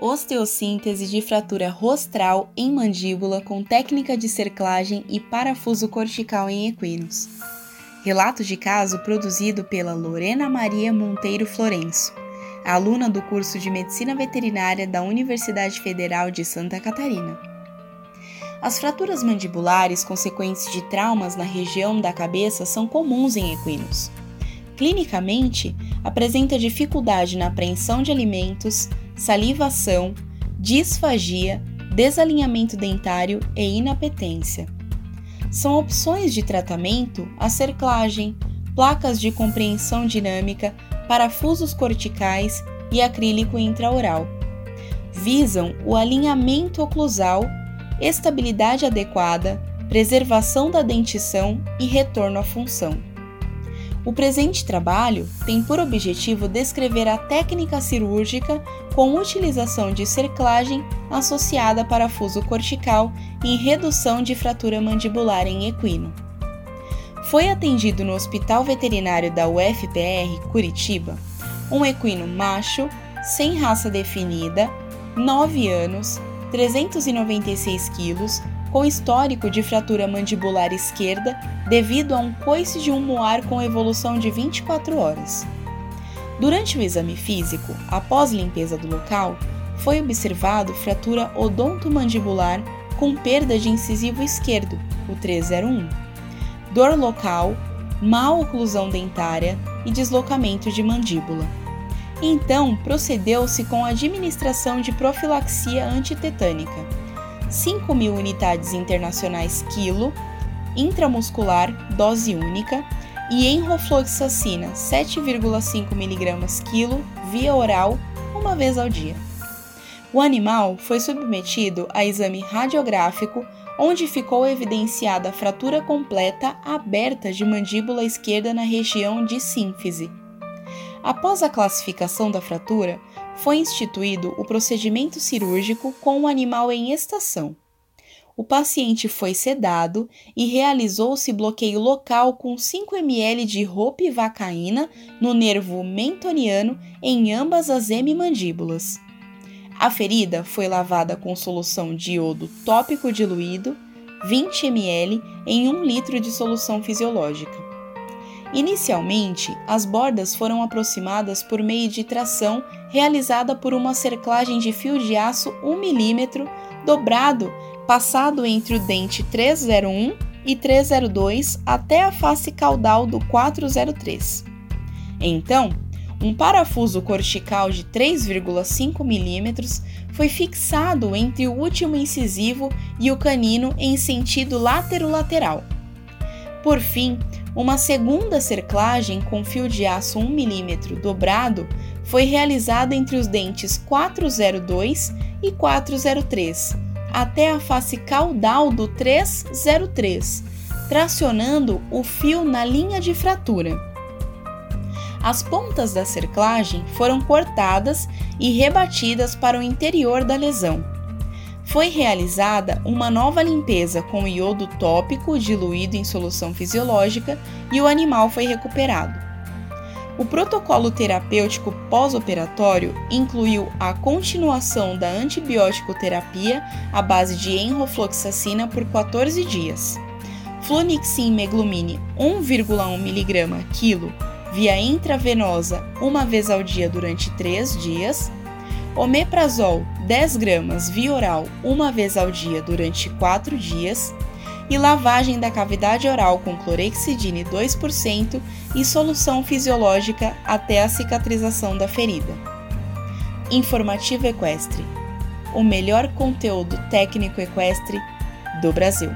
osteossíntese de fratura rostral em mandíbula com técnica de cerclagem e parafuso cortical em equinos. Relato de caso produzido pela Lorena Maria Monteiro Florenço, aluna do curso de Medicina Veterinária da Universidade Federal de Santa Catarina. As fraturas mandibulares consequentes de traumas na região da cabeça são comuns em equinos. Clinicamente, apresenta dificuldade na apreensão de alimentos, salivação, disfagia, desalinhamento dentário e inapetência. São opções de tratamento a cerclagem, placas de compreensão dinâmica, parafusos corticais e acrílico intraoral. Visam o alinhamento oclusal, estabilidade adequada, preservação da dentição e retorno à função. O presente trabalho tem por objetivo descrever a técnica cirúrgica com utilização de cerclagem associada a parafuso cortical em redução de fratura mandibular em equino. Foi atendido no Hospital Veterinário da UFPR, Curitiba, um equino macho, sem raça definida, 9 anos, 396 quilos, com histórico de fratura mandibular esquerda devido a um coice de um moar com evolução de 24 horas. Durante o exame físico, após limpeza do local, foi observado fratura odontomandibular com perda de incisivo esquerdo, o 301, dor local, má oclusão dentária e deslocamento de mandíbula. Então, procedeu-se com a administração de profilaxia antitetânica 5.000 unidades internacionais quilo, intramuscular, dose única, e enrofloxacina 7,5 mg quilo via oral uma vez ao dia. O animal foi submetido a exame radiográfico, onde ficou evidenciada a fratura completa aberta de mandíbula esquerda na região de sínfise. Após a classificação da fratura, foi instituído o procedimento cirúrgico com o animal em estação. O paciente foi sedado e realizou-se bloqueio local com 5 ml de ropivacaína no nervo mentoniano em ambas as hemimandíbulas. A ferida foi lavada com solução de iodo tópico diluído, 20 ml em 1 litro de solução fisiológica. Inicialmente, as bordas foram aproximadas por meio de tração realizada por uma cerclagem de fio de aço 1 mm dobrado, passado entre o dente 301 e 302 até a face caudal do 403. Então, um parafuso cortical de 3,5 mm foi fixado entre o último incisivo e o canino em sentido laterolateral. Por fim, uma segunda cerclagem com fio de aço 1 mm dobrado foi realizada entre os dentes 402 e 403, até a face caudal do 303, tracionando o fio na linha de fratura. As pontas da cerclagem foram cortadas e rebatidas para o interior da lesão foi realizada uma nova limpeza com iodo tópico diluído em solução fisiológica e o animal foi recuperado. O protocolo terapêutico pós-operatório incluiu a continuação da antibiótico terapia à base de enrofloxacina por 14 dias, flunixin meglumine 1,1 mg quilo via intravenosa uma vez ao dia durante 3 dias, omeprazol 10 gramas via oral uma vez ao dia durante 4 dias e lavagem da cavidade oral com clorexidine 2% e solução fisiológica até a cicatrização da ferida. Informativo Equestre o melhor conteúdo técnico equestre do Brasil.